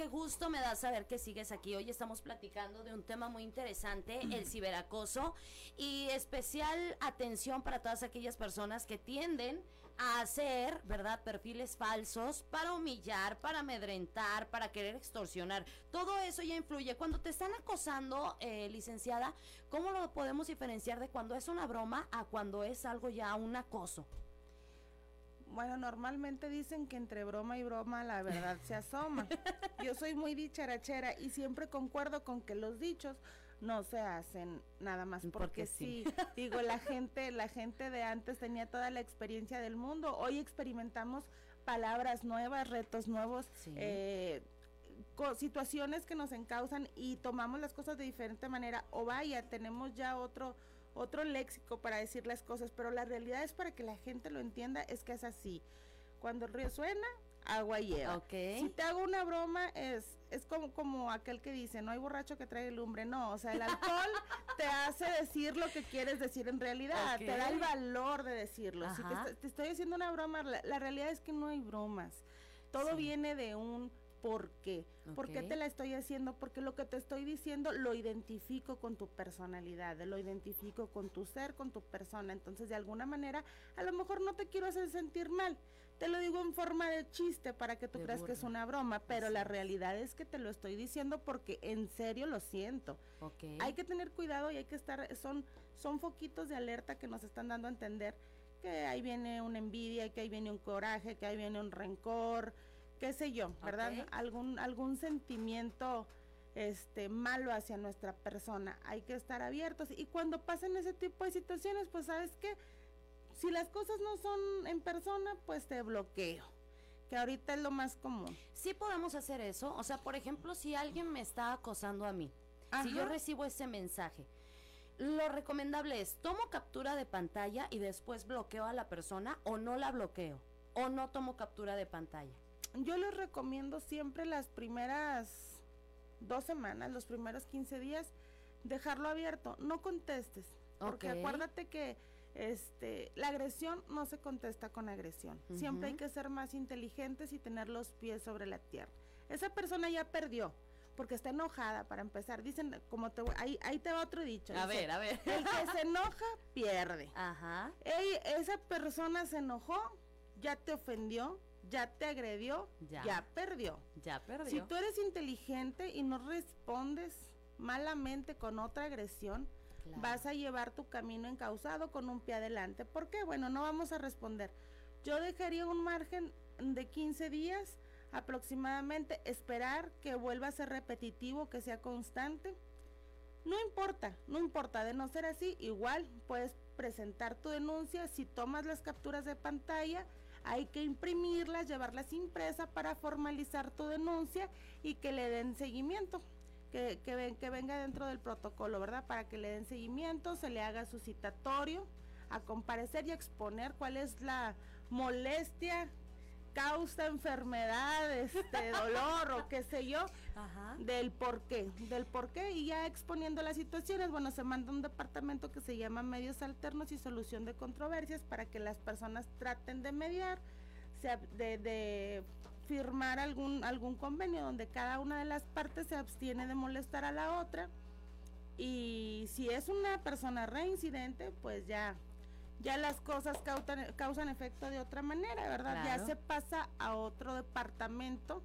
Qué gusto me da saber que sigues aquí. Hoy estamos platicando de un tema muy interesante, el ciberacoso, y especial atención para todas aquellas personas que tienden a hacer, ¿verdad?, perfiles falsos para humillar, para amedrentar, para querer extorsionar. Todo eso ya influye. Cuando te están acosando, eh, licenciada, ¿cómo lo podemos diferenciar de cuando es una broma a cuando es algo ya un acoso? Bueno, normalmente dicen que entre broma y broma la verdad se asoma. Yo soy muy dicharachera y siempre concuerdo con que los dichos no se hacen nada más porque, sí. Digo, la gente, la gente de antes tenía toda la experiencia del mundo. Hoy experimentamos palabras nuevas, retos nuevos, eh, situaciones que nos encausan y tomamos las cosas de diferente manera. O vaya, tenemos ya otro otro léxico para decir las cosas, pero la realidad es para que la gente lo entienda, es que es así. Cuando el río suena, agua lleva. Si te hago una broma, es, es como, como aquel que dice, no hay borracho que trae lumbre. No, o sea, el alcohol te hace decir lo que quieres decir en realidad, te da el valor de decirlo. Si te, estoy haciendo una broma, la, realidad es que no hay bromas. Todo viene de un ¿Por qué? ¿Por qué te la estoy haciendo? Porque lo que te estoy diciendo lo identifico con tu personalidad, lo identifico con tu ser, con tu persona. Entonces, de alguna manera, a lo mejor no te quiero hacer sentir mal. Te lo digo en forma de chiste para que tú creas que es una broma, pero la realidad es que te lo estoy diciendo porque en serio lo siento. Hay que tener cuidado y hay que estar, son, son foquitos de alerta que nos están dando a entender que ahí viene una envidia, que ahí viene un coraje, que ahí viene un rencor qué sé yo, ¿verdad? Algún, algún sentimiento este malo hacia nuestra persona. Hay que estar abiertos. Y cuando pasen ese tipo de situaciones, pues sabes que si las cosas no son en persona, pues te bloqueo. Que ahorita es lo más común. Sí podemos hacer eso. O sea, por ejemplo, si alguien me está acosando a mí, si yo recibo ese mensaje, lo recomendable es, tomo captura de pantalla y después bloqueo a la persona o no la bloqueo o no tomo captura de pantalla yo les recomiendo siempre las primeras dos semanas, los primeros 15 días, dejarlo abierto, no contestes, porque acuérdate que este, la agresión no se contesta con agresión. Siempre hay que ser más inteligentes y tener los pies sobre la tierra. Esa persona ya perdió porque está enojada para empezar. Dicen, como te ahí, ahí te va otro dicho. A ver, a ver. El que se enoja pierde. Ajá. esa persona se enojó, ya te ofendió, ya te agredió, ya. perdió. Ya perdió. Si tú eres inteligente y no respondes malamente con otra agresión, vas a llevar tu camino encausado con un pie adelante. ¿Por qué? Bueno, no vamos a responder. Yo dejaría un margen de 15 días aproximadamente, esperar que vuelva a ser repetitivo, que sea constante. No importa, no importa, de no ser así, igual puedes presentar tu denuncia si tomas las capturas de pantalla hay que imprimirlas, llevarlas impresa para formalizar tu denuncia y que le den seguimiento. Que, que, venga dentro del protocolo, ¿verdad? Para que le den seguimiento, se le haga su citatorio a comparecer y exponer cuál es la molestia causa enfermedad, este dolor o qué sé yo, del por qué, del por qué y ya exponiendo las situaciones, bueno, se manda un departamento que se llama medios alternos y solución de controversias para que las personas traten de mediar, de, de firmar algún algún convenio donde cada una de las partes se abstiene de molestar a la otra y si es una persona reincidente, pues ya ya las cosas causan, causan efecto de otra manera, ¿verdad? Ya se pasa a otro departamento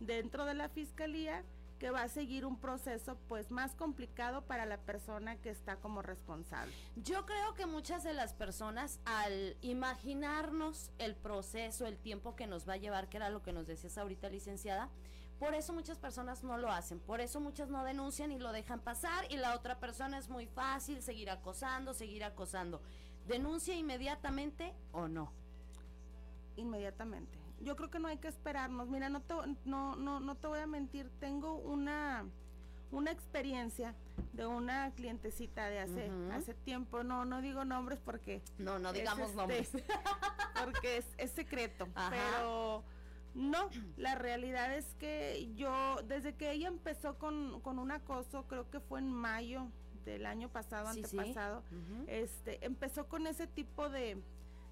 dentro de la fiscalía que va a seguir un proceso pues más complicado para la persona que está como responsable. Yo creo que muchas de las personas al imaginarnos el proceso, el tiempo que nos va a llevar, que era lo que nos decías ahorita licenciada, por eso muchas personas no lo hacen, por eso muchas no denuncian y lo dejan pasar y la otra persona es muy fácil seguir acosando, seguir acosando. ¿Denuncia inmediatamente o no? Inmediatamente. Yo creo que no hay que esperarnos. Mira, no te, no, no, no te voy a mentir, tengo una, una experiencia de una clientecita de hace, hace tiempo. No, no digo nombres porque. No, no digamos este, nombres. porque es, secreto. Pero no, la realidad es que yo, desde que ella empezó con, con un acoso, creo que fue en mayo del año pasado, antepasado, este, empezó con ese tipo de,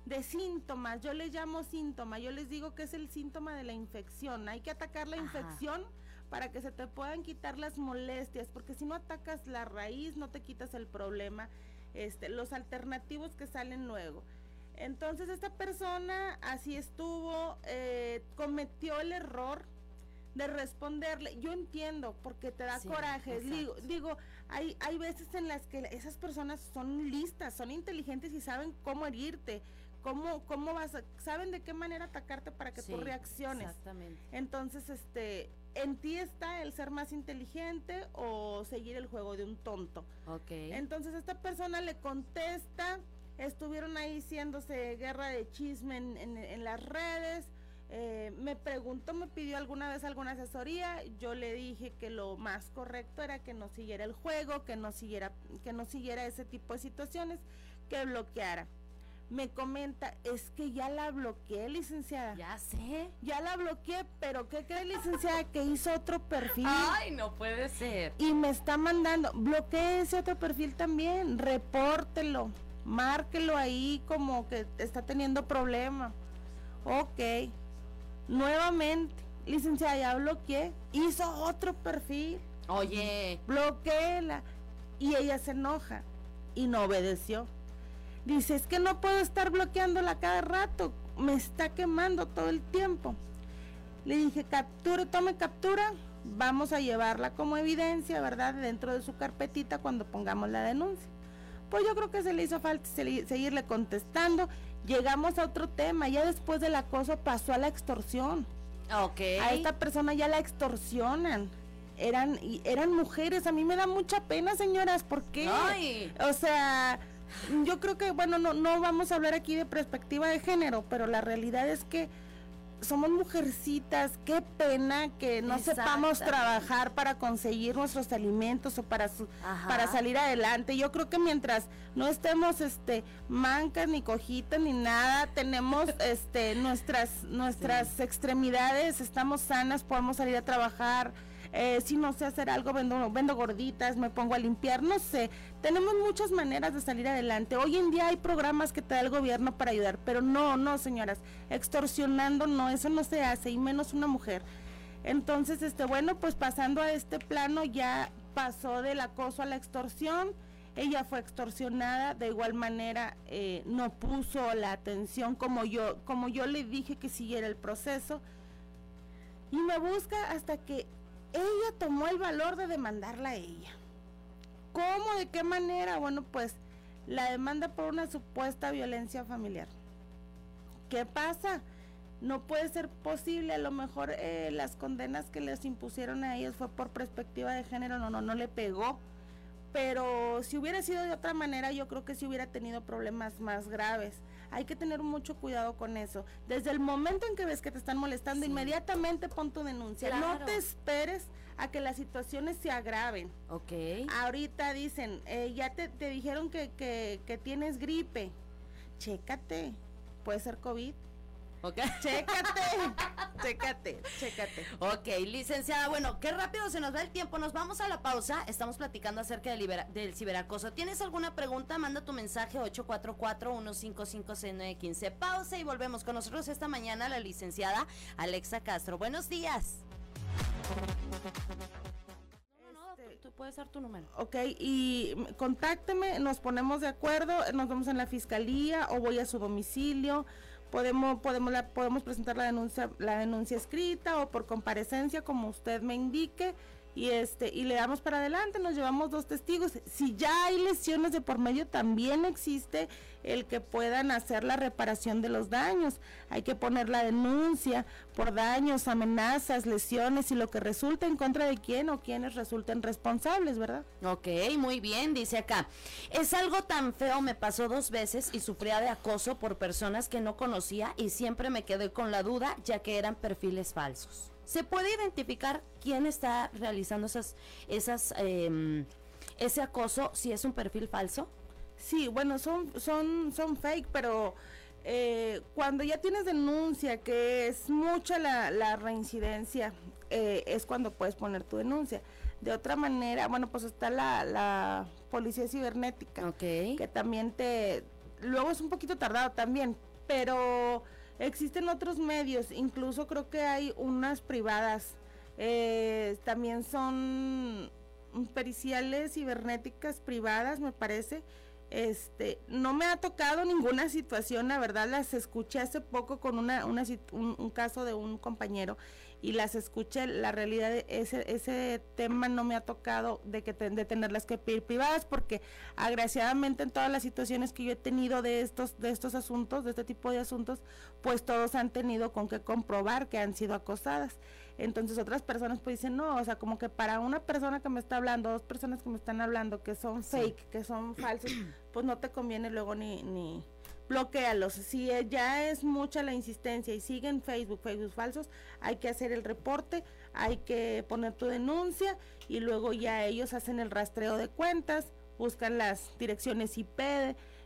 de síntomas, yo les llamo síntoma, yo les digo que es el síntoma de la infección, hay que atacar la infección para que se te puedan quitar las molestias, porque si no atacas la raíz, no te quitas el problema, este, los alternativos que salen luego. Entonces esta persona así estuvo, eh, cometió el error de responderle. Yo entiendo porque te da coraje. Digo, digo, hay, hay veces en las que esas personas son listas, son inteligentes y saben cómo herirte, cómo, cómo vas, saben de qué manera atacarte para que tú reacciones. Exactamente. Entonces, este, en ti está el ser más inteligente o seguir el juego de un tonto. Ok. Entonces esta persona le contesta, estuvieron ahí haciéndose guerra de chisme en, en, las redes. Eh, me preguntó, me pidió alguna vez alguna asesoría, yo le dije que lo más correcto era que no siguiera el juego, que no siguiera, que no siguiera ese tipo de situaciones, que bloqueara me comenta, es que ya la bloqueé, licenciada. Ya sé. Ya la bloqueé, pero ¿qué cree, licenciada? Que hizo otro perfil. Ay, no puede ser. Y me está mandando, bloqueé ese otro perfil también, repórtelo, márquelo ahí como que está teniendo problema. Ok. Nuevamente, licenciada, ya bloqueé, hizo otro perfil. Oye. Bloqueéla. Y ella se enoja y no obedeció. Dice, es que no puedo estar bloqueándola cada rato, me está quemando todo el tiempo. Le dije, capture, tome captura, vamos a llevarla como evidencia, ¿verdad? Dentro de su carpetita cuando pongamos la denuncia. Pues yo creo que se le hizo falta seguirle contestando. Llegamos a otro tema, ya después del acoso pasó a la extorsión. Ok. A esta persona ya la extorsionan. Eran, eran mujeres, a mí me da mucha pena, señoras, ¿por qué? O sea, yo creo que, bueno, no, no vamos a hablar aquí de perspectiva de género, pero la realidad es que somos mujercitas, qué pena que no sepamos trabajar para conseguir nuestros alimentos o para para salir adelante. Yo creo que mientras no estemos este mancas ni cojitas ni nada, tenemos este nuestras nuestras extremidades, estamos sanas, podemos salir a trabajar, eh, si no sé hacer algo, vendo, vendo gorditas, me pongo a limpiar, no sé. Tenemos muchas maneras de salir adelante. Hoy en día hay programas que te da el gobierno para ayudar, pero no, no, señoras, extorsionando no, eso no se hace, y menos una mujer. Entonces, este, bueno, pues pasando a este plano ya pasó del acoso a la extorsión. Ella fue extorsionada, de igual manera eh, no puso la atención como yo, como yo le dije que siguiera el proceso. Y me busca hasta que ella tomó el valor de demandarla a ella. ¿Cómo? ¿De qué manera? Bueno, pues la demanda por una supuesta violencia familiar. ¿Qué pasa? No puede ser posible, a lo mejor eh, las condenas que les impusieron a ellos fue por perspectiva de género, no, no, no le pegó. Pero si hubiera sido de otra manera, yo creo que sí hubiera tenido problemas más graves. Hay que tener mucho cuidado con eso. Desde el momento en que ves que te están molestando, inmediatamente pon tu denuncia. No te esperes a que las situaciones se agraven. Ok. Ahorita dicen, eh, ya te, te dijeron que, que, que tienes gripe. Chécate. Puede ser COVID ¿Ok? Chécate, chécate, chécate. Ok, licenciada, bueno, qué rápido se nos va el tiempo. Nos vamos a la pausa. Estamos platicando acerca del, del ciberacoso. ¿Tienes alguna pregunta? Manda tu mensaje 844-1556915. Pausa y volvemos con nosotros esta mañana la licenciada Alexa Castro. Buenos días. No, no, este, tú puedes dar tu número. Ok, y contácteme, nos ponemos de acuerdo, nos vemos en la fiscalía o voy a su domicilio podemos podemos la, podemos presentar la denuncia la denuncia escrita o por comparecencia como usted me indique y este y le damos para adelante, nos llevamos dos testigos. Si ya hay lesiones de por medio, también existe el que puedan hacer la reparación de los daños. Hay que poner la denuncia por daños, amenazas, lesiones y lo que resulte en contra de quién o quienes resulten responsables, ¿verdad? Ok, muy bien, dice acá. Es algo tan feo, me pasó dos veces y sufría de acoso por personas que no conocía y siempre me quedé con la duda ya que eran perfiles falsos. ¿Se puede identificar quién está realizando esas, esas, em, ese acoso si es un perfil falso? Sí, bueno, son, son, son fake, pero eh, cuando ya tienes denuncia, que es mucha la, reincidencia, eh, es cuando puedes poner tu denuncia. De otra manera, bueno, pues está la, la policía cibernética, que también te, luego es un poquito tardado también, pero Existen otros medios, incluso creo que hay unas privadas eh, también son periciales cibernéticas privadas, me parece. Este, no me ha tocado ninguna situación, la verdad las escuché hace poco con una, una un, caso de un compañero y las escuché, la realidad de ese, ese tema no me ha tocado de que de tenerlas que pedir privadas porque agraciadamente en todas las situaciones que yo he tenido de estos de estos asuntos, de este tipo de asuntos, pues todos han tenido con que comprobar que han sido acosadas. Entonces otras personas pues dicen, no, o sea, como que para una persona que me está hablando, dos personas que me están hablando que son fake, que son falsos, pues no te conviene luego ni, ni bloquealos. Si ya es mucha la insistencia y siguen Facebook, Facebook falsos, hay que hacer el reporte, hay que poner tu denuncia y luego ya ellos hacen el rastreo de cuentas, buscan las direcciones IP,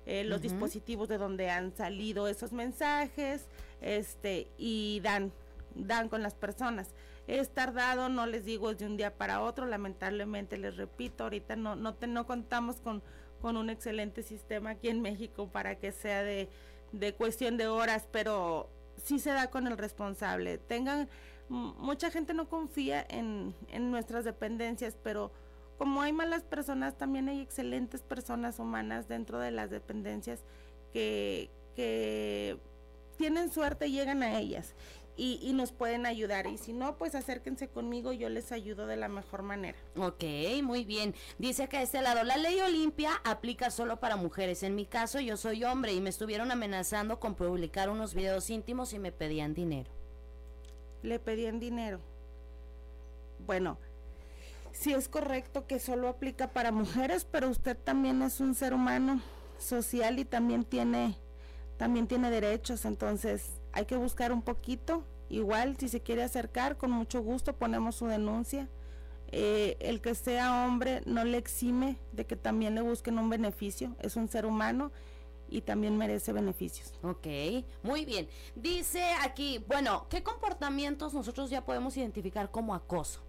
eh, los dispositivos de donde han salido esos mensajes, este, y dan dan con las personas. Es tardado, no les digo es de un día para otro, lamentablemente les repito, ahorita no, no, no contamos con, con un excelente sistema aquí en México para que sea de, de cuestión de horas, pero sí se da con el responsable. Tengan, mucha gente no confía en, en nuestras dependencias, pero como hay malas personas, también hay excelentes personas humanas dentro de las dependencias que, que tienen suerte y llegan a ellas y, nos pueden ayudar. Y si no, pues acérquense conmigo, yo les ayudo de la mejor manera. Ok, muy bien. Dice que a este lado, la ley Olimpia aplica solo para mujeres. En mi caso, yo soy hombre y me estuvieron amenazando con publicar unos videos íntimos y me pedían dinero. Le pedían dinero. Bueno, sí es correcto que solo aplica para mujeres, pero usted también es un ser humano social y también tiene también tiene derechos, entonces hay que buscar un poquito. Igual, si se quiere acercar, con mucho gusto ponemos su denuncia. Eh, el que sea hombre no le exime de que también le busquen un beneficio. Es un ser humano y también merece beneficios. Ok, muy bien. Dice aquí, bueno, ¿qué comportamientos nosotros ya podemos identificar como acoso?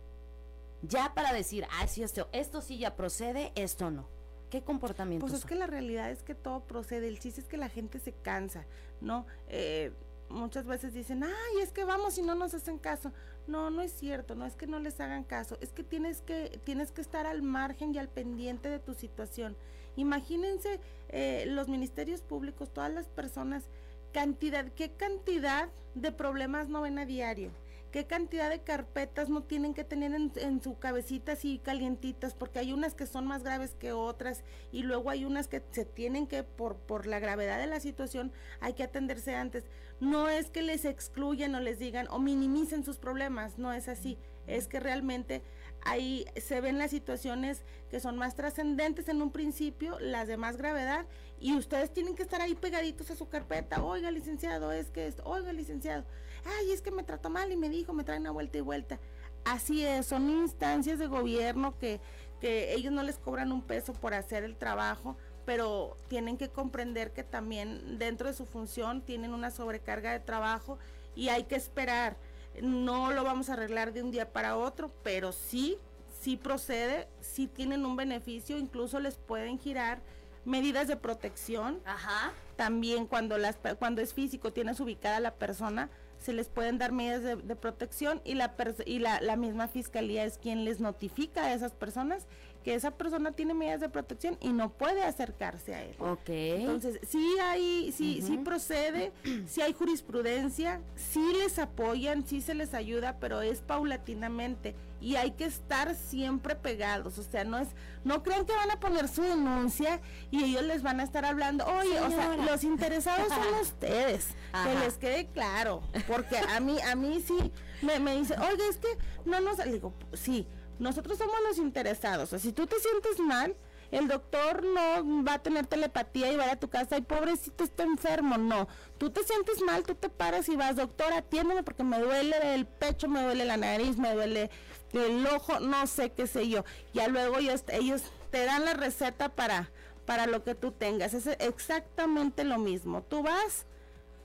Ya para decir, ah, sí, esto, esto sí ya procede, esto no. ¿Qué comportamientos? Pues es que la realidad es que todo procede. El chiste es que la gente se cansa, ¿no? Eh, muchas veces dicen, ay, es que vamos y no nos hacen caso. No, no es cierto, no es que no les hagan caso, es que tienes que, tienes que estar al margen y al pendiente de tu situación. Imagínense eh, los ministerios públicos, todas las personas, cantidad, qué cantidad de problemas no ven a diario qué cantidad de carpetas no tienen que tener en, su cabecita así calientitas, porque hay unas que son más graves que otras y luego hay unas que se tienen que, por, por la gravedad de la situación, hay que atenderse antes. No es que les excluyan o les digan o minimicen sus problemas, no es así, es que realmente ahí se ven las situaciones que son más trascendentes en un principio, las de más gravedad, y ustedes tienen que estar ahí pegaditos a su carpeta, oiga licenciado, es que esto, oiga licenciado ay, es que me trató mal y me dijo, me traen una vuelta y vuelta. Así es, son instancias de gobierno que, que ellos no les cobran un peso por hacer el trabajo, pero tienen que comprender que también dentro de su función tienen una sobrecarga de trabajo y hay que esperar. No lo vamos a arreglar de un día para otro, pero sí, sí procede, sí tienen un beneficio, incluso les pueden girar medidas de protección. Ajá. También cuando las cuando es físico, tienes ubicada la persona, se les pueden dar medidas de, protección y, la, y la, la, misma fiscalía es quien les notifica a esas personas que esa persona tiene medidas de protección y no puede acercarse a él. Ok. Entonces, sí hay, sí, sí procede, sí hay jurisprudencia, sí les apoyan, sí se les ayuda, pero es paulatinamente y hay que estar siempre pegados, o sea, no es, no creen que van a poner su denuncia y ellos les van a estar hablando, oye, o sea, los interesados son ustedes, que les quede claro, porque a mí, a mí sí me, me dice, oye, es que no nos, digo, sí, nosotros somos los interesados, o sea, si tú te sientes mal, el doctor no va a tener telepatía y va a tu casa y pobrecito está enfermo, no. Tú te sientes mal, tú te paras y vas, doctor, atiéndeme porque me duele el pecho, me duele la nariz, me duele el ojo, no sé qué sé yo. Ya luego ellos, ellos te dan la receta para, para lo que tú tengas. Es exactamente lo mismo. Tú vas,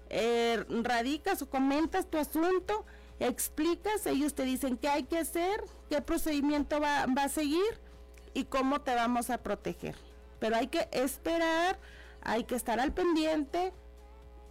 eh, radicas o comentas tu asunto, explicas, ellos te dicen qué hay que hacer, qué procedimiento va, va a seguir y cómo te vamos a proteger. Pero hay que esperar, hay que estar al pendiente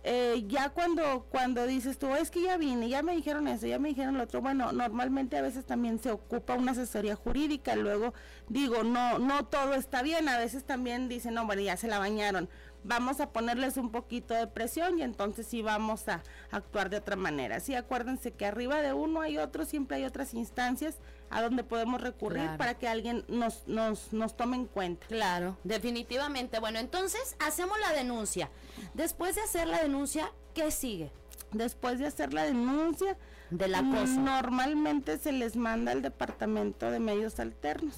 eh, ya cuando, cuando dices tú, es que ya vine, ya me dijeron eso, ya me dijeron lo otro, bueno, normalmente a veces también se ocupa una asesoría jurídica, luego digo, no, no todo está bien, a veces también dicen, no, bueno, ya se la bañaron, vamos a ponerles un poquito de presión y entonces sí vamos a actuar de otra manera. Sí, acuérdense que arriba de uno hay otro, siempre hay otras instancias a donde podemos recurrir para que alguien nos, nos, nos tome en cuenta. Claro, definitivamente. Bueno, entonces hacemos la denuncia. Después de hacer la denuncia, ¿qué sigue? Después de hacer la denuncia, del acoso. Normalmente se les manda al departamento de medios alternos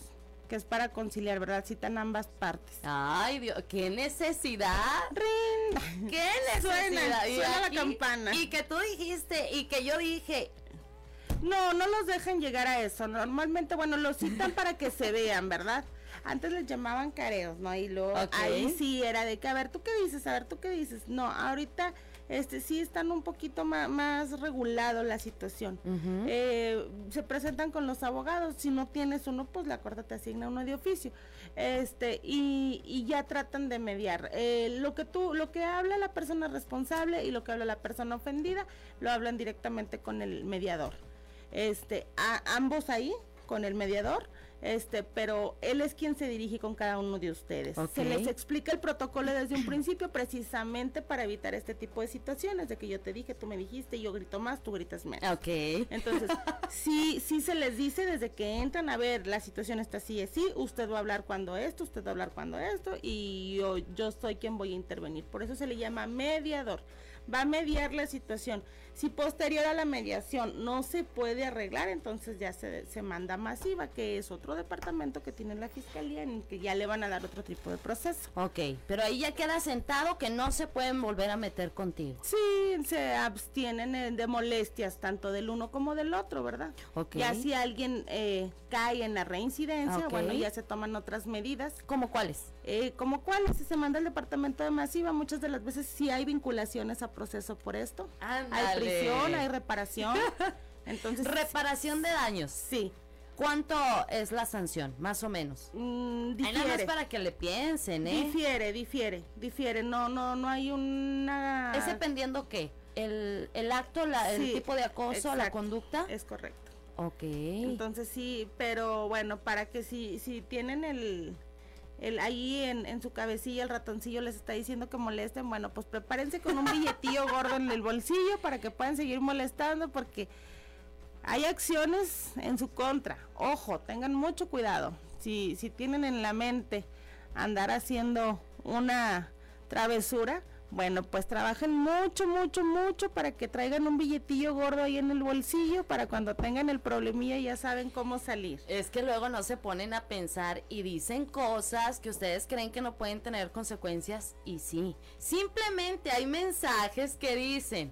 que es para conciliar, ¿verdad? Citan ambas partes. Ay, Dios, qué necesidad. Rin. Qué necesidad. Suena, la campana. Y que tú dijiste, y que yo dije. No, no los dejan llegar a eso. Normalmente, bueno, los citan para que se vean, ¿verdad? Antes les llamaban careos, ¿no? Y luego ahí sí era de que, a ver, ¿tú qué dices? A ver, ¿tú qué dices? No, ahorita este sí están un poquito más, más regulado la situación. Eh, se presentan con los abogados, si no tienes uno, pues la corte te asigna uno de oficio. Este, y, y ya tratan de mediar. Eh, lo que tú, lo que habla la persona responsable y lo que habla la persona ofendida, lo hablan directamente con el mediador. Este, a, ambos ahí, con el mediador, este, pero él es quien se dirige con cada uno de ustedes. Se les explica el protocolo desde un principio precisamente para evitar este tipo de situaciones, de que yo te dije, tú me dijiste, yo grito más, tú gritas menos. Ok. Entonces, sí, sí se les dice desde que entran a ver, la situación está así, así, usted va a hablar cuando esto, usted va a hablar cuando esto, y yo, yo soy quien voy a intervenir. Por eso se le llama mediador. Va a mediar la situación. Si posterior a la mediación no se puede arreglar, entonces ya se, se manda masiva, que es otro departamento que tiene la fiscalía en que ya le van a dar otro tipo de proceso. Ok, pero ahí ya queda sentado que no se pueden volver a meter contigo. Sí, se abstienen de molestias tanto del uno como del otro, ¿verdad? Ok. Ya si alguien eh, cae en la reincidencia, bueno, ya se toman otras medidas. ¿Cómo cuáles? Eh, como cuáles, si se manda al departamento de masiva, muchas de las veces sí hay vinculaciones a proceso por esto. Ándale hay reparación. Entonces, reparación de daños. Sí. ¿Cuánto es la sanción, más o menos? Mm, difiere. para que le piensen, ¿eh? Difiere, difiere, difiere. No, no, no hay una. ¿Es dependiendo qué? El, el acto, la, el tipo de acoso, la conducta. Es correcto. Ok. Entonces sí, pero bueno, para que si, si tienen el, el ahí en, en, su cabecilla el ratoncillo les está diciendo que molesten, bueno, pues prepárense con un billetillo gordo en el bolsillo para que puedan seguir molestando porque hay acciones en su contra. Ojo, tengan mucho cuidado. Si, si tienen en la mente andar haciendo una travesura, bueno, pues trabajen mucho, mucho, mucho para que traigan un billetillo gordo ahí en el bolsillo para cuando tengan el problemilla ya saben cómo salir. Es que luego no se ponen a pensar y dicen cosas que ustedes creen que no pueden tener consecuencias y sí. Simplemente hay mensajes que dicen.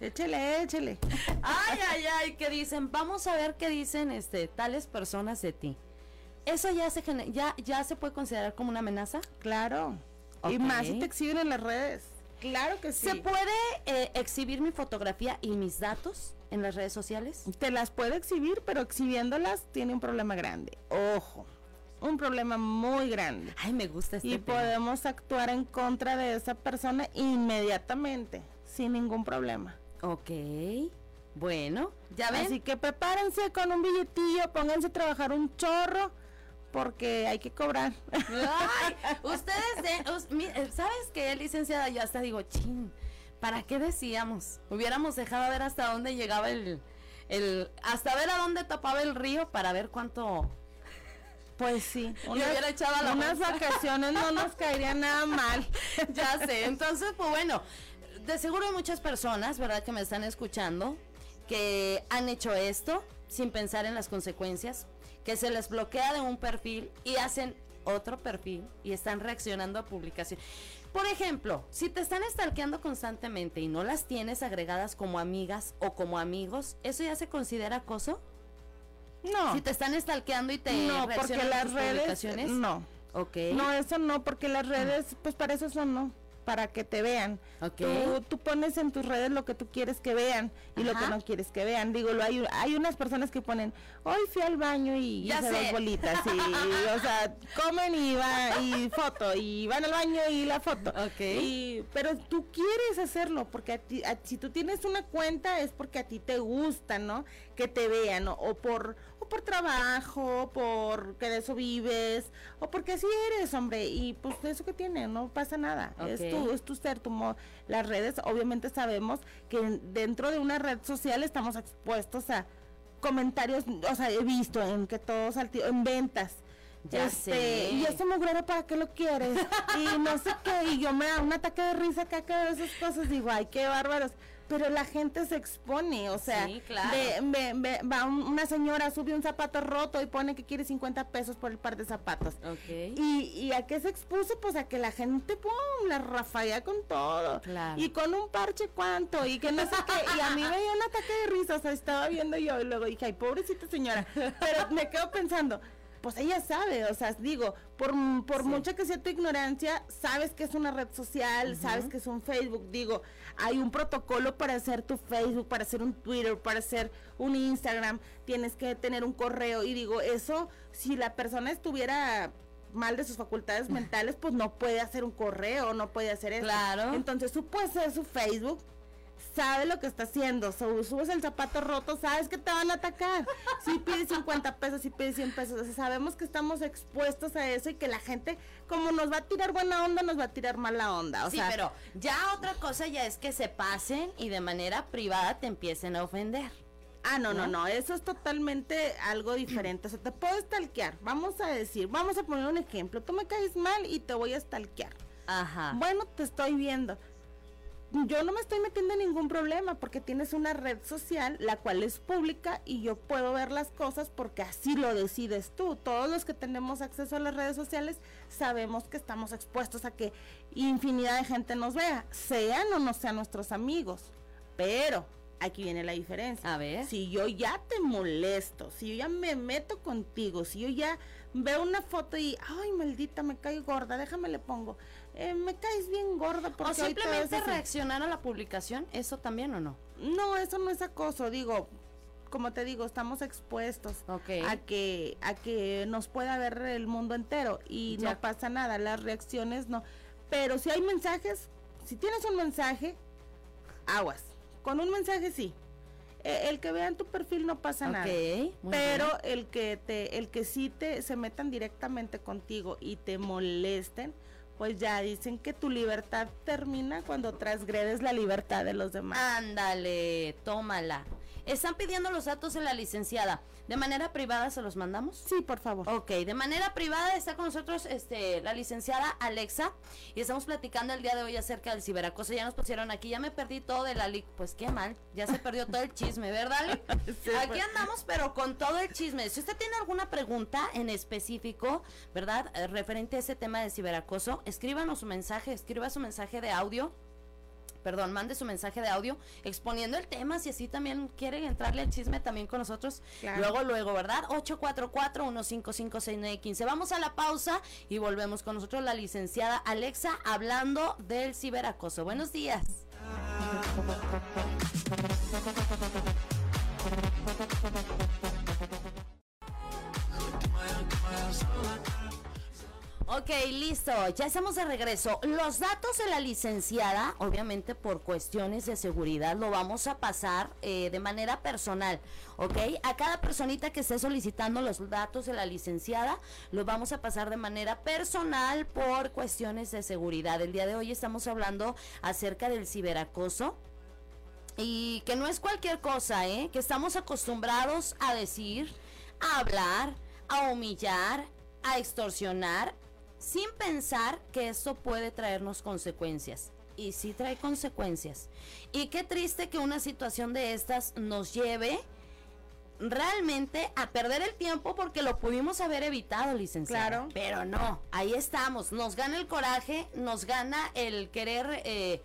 Échele, échele. Ay, ay, ay, que dicen, vamos a ver qué dicen este tales personas de ti. ¿Eso ya se ya ya se puede considerar como una amenaza? Claro. Y más si te exhiben en las redes. Claro que sí. ¿Se puede eh, exhibir mi fotografía y mis datos en las redes sociales? Te las puede exhibir, pero exhibiéndolas tiene un problema grande. Ojo, un problema muy grande. Ay, me gusta este Y podemos actuar en contra de esa persona inmediatamente, sin ningún problema. Ok. Bueno, ya ven. Así que prepárense con un billetillo, pónganse a trabajar un chorro porque hay que cobrar. Ay, ustedes, de, ¿sabes qué, licenciada? Yo hasta digo, chin, ¿para qué decíamos? Hubiéramos dejado ver hasta dónde llegaba el, el, hasta ver a dónde tapaba el río para ver cuánto... Pues sí, hubiera echado la unas vacaciones no nos caería nada mal. ya sé, entonces, pues bueno, de seguro hay muchas personas, ¿verdad?, que me están escuchando, que han hecho esto sin pensar en las consecuencias, que se les bloquea de un perfil y hacen otro perfil y están reaccionando a publicaciones. Por ejemplo, si te están stalkeando constantemente y no las tienes agregadas como amigas o como amigos, ¿eso ya se considera acoso? No. Si te están stalkeando y te No, porque las redes no. Ok. No, eso no, porque las redes pues para eso son no. Para que te vean. Ok. Tú, tú pones en tus redes lo que tú quieres que vean y lo que no quieres que vean. Digo, lo hay, hay unas personas que ponen, hoy fui al baño y Ya hice sé. dos bolitas. Y, o sea, comen y va y foto y van al baño y la foto. Ok. Y, pero tú quieres hacerlo porque a ti, a- si tú tienes una cuenta es porque a ti te gusta, ¿no? Que te vean ¿no? o por por trabajo, porque de eso vives o porque así eres, hombre. Y pues eso que tiene, no pasa nada. Es tu es tu ser, tu mo- las redes obviamente sabemos que dentro de una red social estamos expuestos a comentarios, o sea, he visto en que todos en ventas. Ya Este, sé. Y ese mugrero, ¿para qué lo quieres? y no sé qué, y yo me da un ataque de risa acá, que esas cosas, digo, ay, qué bárbaros. Pero la gente se expone, o sea, Sí, claro. ve- ve- ve- va un- una señora, sube un zapato roto y pone que quiere 50 pesos por el par de zapatos. Ok. ¿Y, ¿Y a qué se expuso? Pues a que la gente, pum, la rafalla con todo. Claro. Y con un parche cuánto, y que no sé qué. Y a mí me dio un ataque de risa, o sea, estaba viendo yo y luego dije, ay, pobrecita señora. Pero me quedo pensando, pues ella sabe, o sea, digo, por, por Sí. mucha que sea tu ignorancia, sabes que es una red social, sabes que es un Facebook, digo, hay un protocolo para hacer tu Facebook, para hacer un Twitter, para hacer un Instagram, tienes que tener un correo y digo, eso, si la persona estuviera mal de sus facultades mentales, pues no puede hacer un correo, no puede hacer eso. Claro. Entonces tú puedes hacer su Facebook, sabe lo que está haciendo, so- subes el zapato roto, sabes que te van a atacar. Si pides 50 pesos, si pides 100 pesos, o sea, sabemos que estamos expuestos a eso y que la gente, como nos va a tirar buena onda, nos va a tirar mala onda. O sí, sea, pero ya otra cosa ya es que se pasen y de manera privada te empiecen a ofender. Ah, no, no, ¿no? no, eso es totalmente algo diferente. O sea, te puedo stalkear. Vamos a decir, vamos a poner un ejemplo. Tú me caes mal y te voy a stalkear. Ajá. Bueno, te estoy viendo. Yo no me estoy metiendo en ningún problema porque tienes una red social la cual es pública y yo puedo ver las cosas porque así lo decides tú. Todos los que tenemos acceso a las redes sociales sabemos que estamos expuestos a que infinidad de gente nos vea, sean o no sean nuestros amigos. Pero aquí viene la diferencia. A ver. Si yo ya te molesto, si yo ya me meto contigo, si yo ya veo una foto y, ay, maldita, me cae gorda, déjame le pongo, eh, me caes bien gorda porque O simplemente así". reaccionar a la publicación, ¿eso también o no? No, eso no es acoso, digo, como te digo, estamos expuestos a que a que nos pueda ver el mundo entero y Ya. no pasa nada, las reacciones no. Pero si hay mensajes, si tienes un mensaje, aguas. Con un mensaje sí. Eh, el que vean tu perfil no pasa nada. Pero bien. el que te el que sí te se metan directamente contigo y te molesten, pues ya dicen que tu libertad termina cuando transgredes la libertad de los demás. Ándale, tómala. Están pidiendo los datos de la licenciada. ¿De manera privada se los mandamos? Sí, por favor. Ok, de manera privada está con nosotros este, la licenciada Alexa y estamos platicando el día de hoy acerca del ciberacoso. Ya nos pusieron aquí, ya me perdí todo de la Pues qué mal, ya se perdió todo el chisme, ¿verdad? Sí, aquí pues. andamos, pero con todo el chisme. Si usted tiene alguna pregunta en específico, ¿verdad? Eh, referente a ese tema de ciberacoso, escríbanos su mensaje, escriba su mensaje de audio perdón, mande su mensaje de audio exponiendo el tema, si así también quieren entrarle al chisme también con nosotros. Claro. Luego, luego, ¿verdad? 844-155-6915. Vamos a la pausa y volvemos con nosotros la licenciada Alexa hablando del ciberacoso. Buenos días. Ok, listo, ya estamos de regreso. Los datos de la licenciada, obviamente por cuestiones de seguridad, lo vamos a pasar eh, de manera personal, ¿ok? A cada personita que esté solicitando los datos de la licenciada, los vamos a pasar de manera personal por cuestiones de seguridad. El día de hoy estamos hablando acerca del ciberacoso. Y que no es cualquier cosa, ¿eh? Que estamos acostumbrados a decir, a hablar, a humillar, a extorsionar, sin pensar que esto puede traernos consecuencias. Y sí trae consecuencias. Y qué triste que una situación de estas nos lleve realmente a perder el tiempo porque lo pudimos haber evitado, licenciada. Claro. Pero no, ahí estamos. Nos gana el coraje, nos gana el querer eh,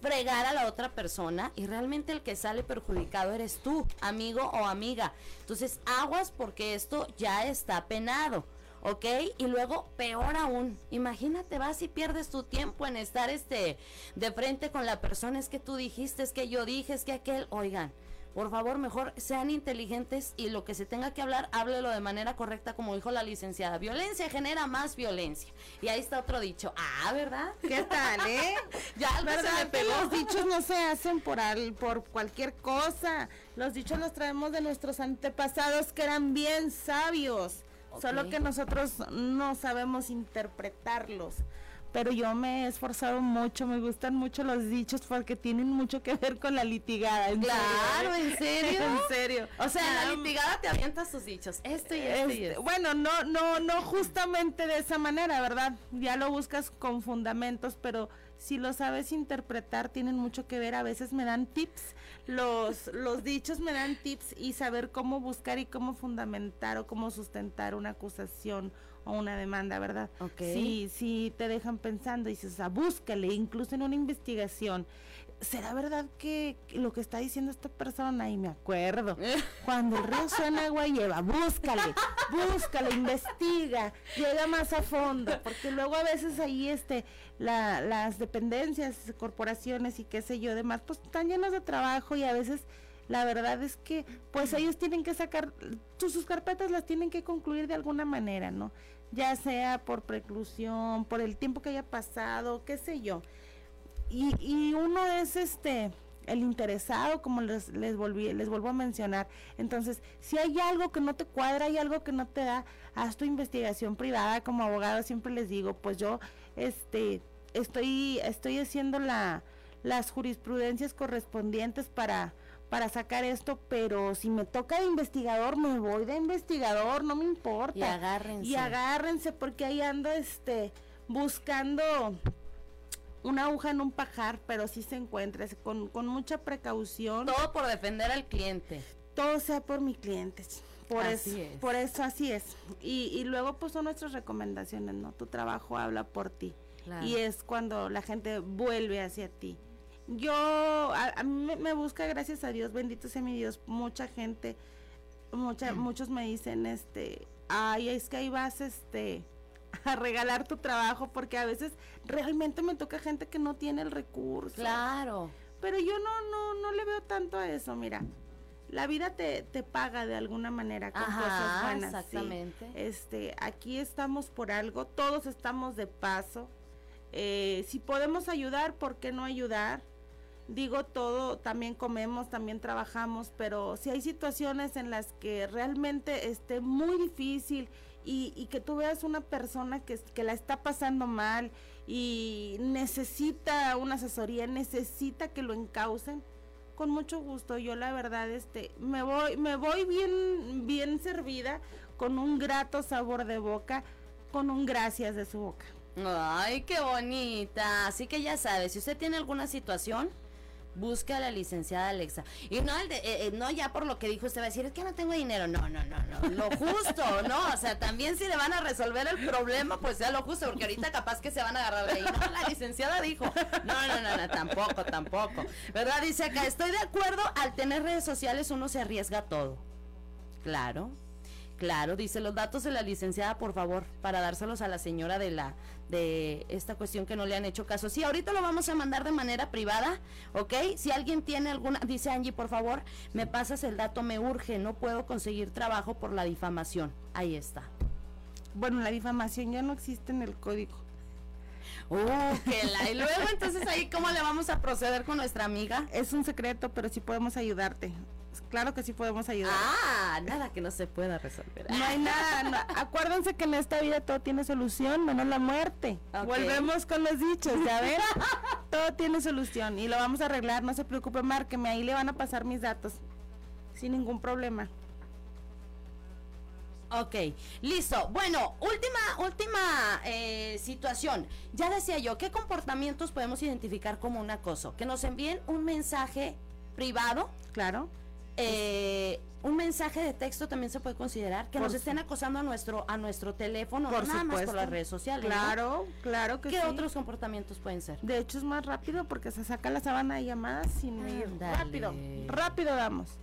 fregar a la otra persona y realmente el que sale perjudicado eres tú, amigo o amiga. Entonces, aguas porque esto ya está penado. ¿Ok? Y luego, peor aún, imagínate, vas y pierdes tu tiempo en estar este de frente con la persona, es que tú dijiste, es que yo dije, es que aquel, oigan, por favor, mejor sean inteligentes y lo que se tenga que hablar, háblelo de manera correcta, como dijo la licenciada. Violencia genera más violencia. Y ahí está otro dicho. Ah, ¿verdad? ¿Qué tal, eh? ya ¿verdad que los dichos no se hacen por, al, por cualquier cosa. Los dichos los traemos de nuestros antepasados que eran bien sabios. Solo que nosotros no sabemos interpretarlos pero yo me he esforzado mucho, me gustan mucho los dichos porque tienen mucho que ver con la litigada. claro, ¿en serio? en serio. O sea, en la litigada te avientas tus dichos, esto y esto, y este, Bueno, no, no, no justamente de esa manera, ¿verdad? Ya lo buscas con fundamentos, pero si lo sabes interpretar, tienen mucho que ver. A veces me dan tips, los, los dichos me dan tips y saber cómo buscar y cómo fundamentar o cómo sustentar una acusación una demanda, ¿verdad? Ok. Sí, sí, te dejan pensando y dices, o sea, búscale, incluso en una investigación. ¿Será verdad que lo que está diciendo esta persona? Y me acuerdo, cuando el río suena agua lleva, búscale, búscale, investiga, llega más a fondo, porque luego a veces ahí este, la, las dependencias, corporaciones y qué sé yo, demás, pues están llenas de trabajo y a veces la verdad es que pues ellos tienen que sacar, sus carpetas las tienen que concluir de alguna manera, ¿no? ya sea por preclusión, por el tiempo que haya pasado, qué sé yo. Y, y uno es este el interesado, como les, les, volví, les vuelvo a mencionar. Entonces, si hay algo que no te cuadra, hay algo que no te da, haz tu investigación privada como abogado, siempre les digo, pues yo este estoy estoy haciendo la, las jurisprudencias correspondientes para para sacar esto, pero si me toca de investigador, me voy de investigador, no me importa. Y agárrense. Y agárrense porque ahí ando este buscando una aguja en un pajar, pero sí se encuentra con, con mucha precaución. Todo por defender al cliente. Todo sea por mi cliente. Por eso, por eso así es. Y, y luego pues son nuestras recomendaciones, ¿no? Tu trabajo habla por ti. Y es cuando la gente vuelve hacia ti yo, a, mí me, busca, gracias a Dios, bendito sea mi Dios, mucha gente, mucha, mm. muchos me dicen, este, ay, es que ahí vas, este, a regalar tu trabajo, porque a veces realmente me toca gente que no tiene el recurso. Claro. Pero yo no, no, no le veo tanto a eso, mira. La vida te, te paga de alguna manera con cosas buenas. Exactamente. Este, aquí estamos por algo, todos estamos de paso. Eh, si podemos ayudar, ¿por qué no ayudar? digo todo, también comemos, también trabajamos, pero si hay situaciones en las que realmente esté muy difícil y, que tú veas una persona que, que la está pasando mal y necesita una asesoría, necesita que lo encaucen, con mucho gusto. Yo la verdad este me voy me voy bien bien servida con un grato sabor de boca, con un gracias de su boca. Ay, qué bonita. Así que ya sabes, si usted tiene alguna situación, busque a la licenciada Alexa. Y no, el de, eh, eh, no ya por lo que dijo usted va a decir, es que no tengo dinero. No, no, no, no. Lo justo, ¿no? O sea, también si le van a resolver el problema, pues sea lo justo, porque ahorita capaz que se van a agarrar de ahí. No, la licenciada dijo. No, no, no, no, tampoco, tampoco. ¿Verdad? Dice acá, estoy de acuerdo, al tener redes sociales uno se arriesga todo. Claro. Claro, dice los datos de la licenciada, por favor, para dárselos a la señora de la de esta cuestión que no le han hecho caso. Sí, ahorita lo vamos a mandar de manera privada, ¿ok? Si alguien tiene alguna, dice Angie, por favor, me pasas el dato, me urge, no puedo conseguir trabajo por la difamación. Ahí está. Bueno, la difamación ya no existe en el código. Uh, que la, y luego entonces ahí cómo le vamos a proceder con nuestra amiga. Es un secreto, pero sí podemos ayudarte. Claro que sí podemos ayudar. Ah, nada que no se pueda resolver. No hay nada. Acuérdense que en esta vida todo tiene solución, menos la muerte. Volvemos con los dichos, ¿ya ven? todo tiene solución y lo vamos a arreglar. No se preocupe, márqueme. Ahí le van a pasar mis datos. Sin ningún problema. Ok, listo. Bueno, última, última eh, situación. Ya decía yo, ¿qué comportamientos podemos identificar como un acoso? Que nos envíen un mensaje privado. Claro eh, un mensaje de texto también se puede considerar que nos estén acosando a nuestro a nuestro teléfono por nada más por las redes sociales claro claro que qué otros comportamientos pueden ser de hecho es más rápido porque se saca la sábana de llamadas sin ir rápido rápido damos.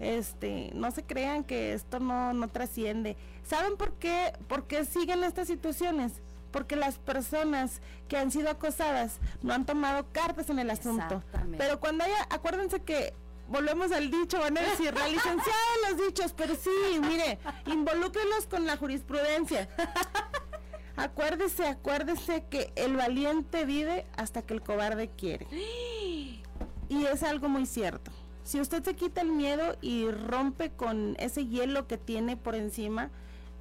Este, no se crean que esto no, no trasciende. ¿Saben por qué, por qué siguen estas situaciones? Porque las personas que han sido acosadas no han tomado cartas en el asunto. Pero cuando haya, acuérdense que volvemos al dicho, van a decir, la licenciada de los dichos, pero sí, mire, involúcrenlos con la jurisprudencia. Acuérdese, acuérdese que el valiente vive hasta que el cobarde quiere. Y es algo muy cierto. Si usted se quita el miedo y rompe con ese hielo que tiene por encima,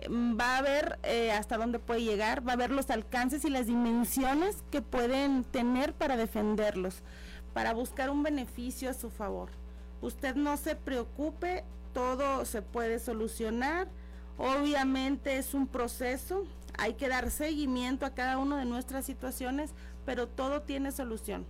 mm, va a ver eh, hasta dónde puede llegar, va a ver los alcances y las dimensiones que pueden tener para defenderlos, para buscar un beneficio a su favor. Usted no se preocupe, todo se puede solucionar. Obviamente es un proceso, hay que dar seguimiento a cada una de nuestras situaciones, pero todo tiene solución.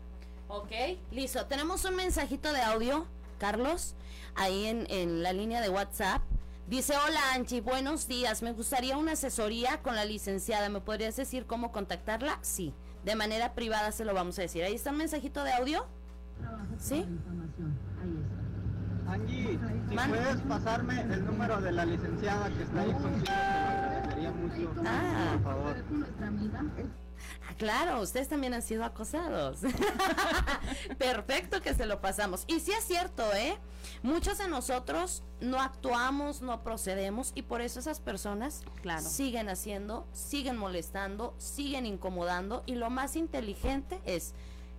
Ok, listo. Tenemos un mensajito de audio, Carlos, ahí en, en la línea de WhatsApp. Dice, hola Angie, buenos días. Me gustaría una asesoría con la licenciada. ¿Me podrías decir cómo contactarla? Sí, de manera privada se lo vamos a decir. Ahí está un mensajito de audio. ¿Sí? Angie, si puedes pasarme el número de la licenciada que está ahí consigo, te lo agradecería mucho. Ah. Por favor. Ah, claro, ustedes también han sido acosados. Perfecto que se lo pasamos. Y sí es cierto, ¿eh? Muchos de nosotros no actuamos, no procedemos y por eso esas personas claro. siguen haciendo, siguen molestando, siguen incomodando y lo más inteligente es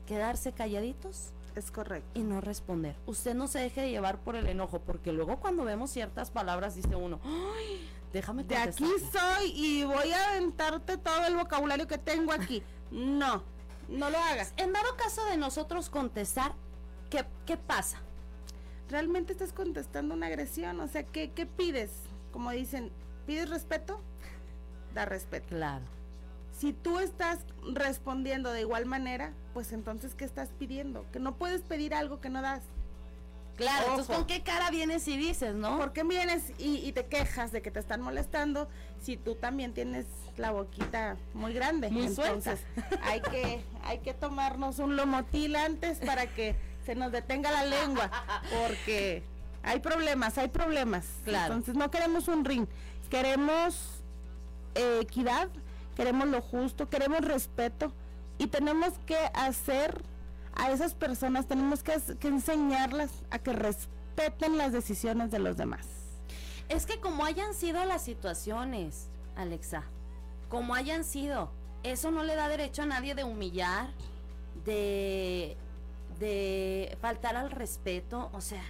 quedarse calladitos es correcto. Y no responder. Usted no se deje de llevar por el enojo, porque luego cuando vemos ciertas palabras dice uno, ¡ay! Déjame De aquí soy y voy a aventarte todo el vocabulario que tengo aquí. No, no lo hagas. En dado caso de nosotros contestar, ¿qué, qué pasa? Realmente estás contestando una agresión, o sea, ¿qué, ¿qué pides? Como dicen, ¿pides respeto? Da respeto. Claro. Si tú estás respondiendo de igual manera, pues entonces, ¿qué estás pidiendo? Que no puedes pedir algo que no das. Claro, entonces ¿con qué cara vienes y dices, no? ¿Por qué vienes y, te quejas de que te están molestando si tú también tienes la boquita muy grande? Muy entonces, hay que, hay que tomarnos un lomotil antes para que se nos detenga la lengua, porque hay problemas, hay problemas. Claro. Entonces no queremos un ring, queremos eh, equidad, queremos lo justo, queremos respeto y tenemos que hacer a esas personas, tenemos que, enseñarlas a que respeten las decisiones de los demás. Es que como hayan sido las situaciones, Alexa, como hayan sido, eso no le da derecho a nadie de humillar, de, de faltar al respeto, o sea.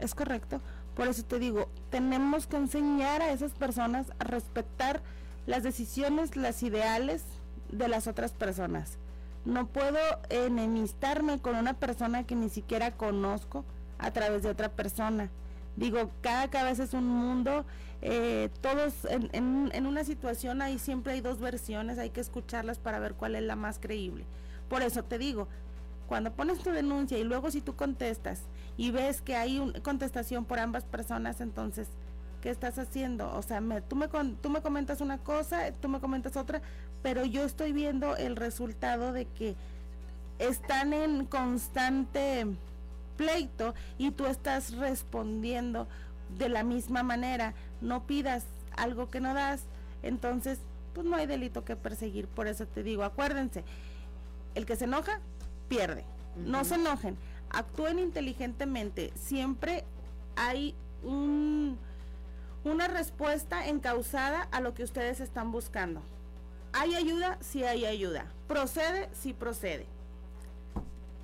Es correcto. Por eso te digo, tenemos que enseñar a esas personas a respetar las decisiones, las ideales de las otras personas. No puedo enemistarme con una persona que ni siquiera conozco a través de otra persona. Digo, cada cabeza es un mundo, eh, todos en, una situación ahí siempre hay dos versiones, hay que escucharlas para ver cuál es la más creíble. Por eso te digo, cuando pones tu denuncia y luego si tú contestas y ves que hay una contestación por ambas personas, entonces ¿qué estás haciendo? O sea, me, tú, me, tú me comentas una cosa, tú me comentas otra, pero yo estoy viendo el resultado de que están en constante pleito y tú estás respondiendo de la misma manera. No pidas algo que no das, entonces pues no hay delito que perseguir. Por eso te digo, acuérdense, el que se enoja, pierde. No se enojen, actúen inteligentemente. Siempre hay un una respuesta encausada a lo que ustedes están buscando. ¿Hay ayuda? Sí hay ayuda. ¿Procede? Sí procede.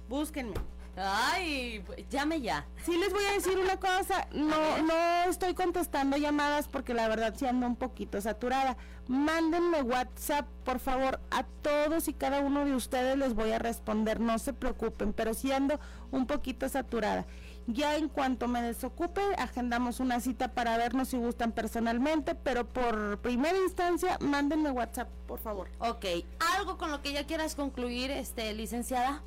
Búsquenme. Ay, llame ya. Sí les voy a decir una cosa, no no estoy contestando llamadas porque la verdad sí ando un poquito saturada. Mándenme WhatsApp, por favor, a todos y cada uno de ustedes les voy a responder, no se preocupen, pero sí ando un poquito saturada. Ya en cuanto me desocupe, agendamos una cita para vernos si gustan personalmente, pero por primera instancia, mándenme WhatsApp, por favor. Ok, ¿algo con lo que ya quieras concluir, este, licenciada?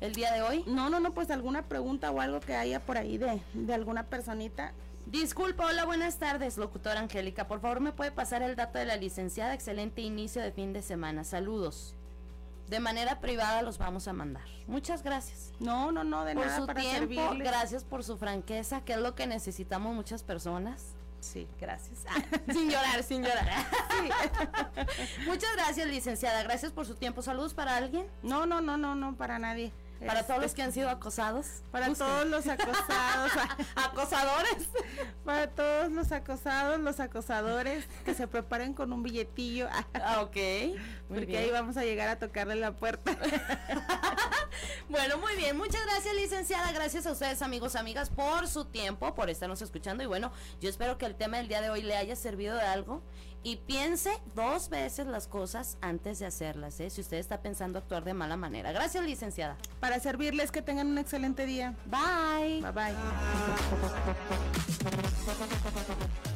el día de hoy? No, no, no, pues alguna pregunta o algo que haya por ahí de, de alguna personita. Disculpa, hola, buenas tardes, locutora Angélica. Por favor, ¿me puede pasar el dato de la licenciada? Excelente inicio de fin de semana. Saludos. De manera privada los vamos a mandar. Muchas gracias. No, no, no, de por nada su para tiempo, gracias por su franqueza, que es lo que necesitamos muchas personas. Sí. Gracias. Ah, sin llorar, sin llorar. Muchas gracias, licenciada. Gracias por su tiempo. Saludos para alguien. No, no, no, no, no, para nadie. Para Este, todos los que han sido acosados. Para Busquen. todos los acosados, acosadores. para todos los acosados, los acosadores, que se preparen con un billetillo, Ah, ok. Porque bien. ahí vamos a llegar a tocarle la puerta. Bueno, muy bien. Muchas gracias, licenciada. Gracias a ustedes, amigos, amigas, por su tiempo, por estarnos escuchando. Y bueno, yo espero que el tema del día de hoy le haya servido de algo. Y piense dos veces las cosas antes de hacerlas, ¿eh? Si usted está pensando actuar de mala manera. Gracias, licenciada. Para servirles, que tengan un excelente día. Bye. Bye bye.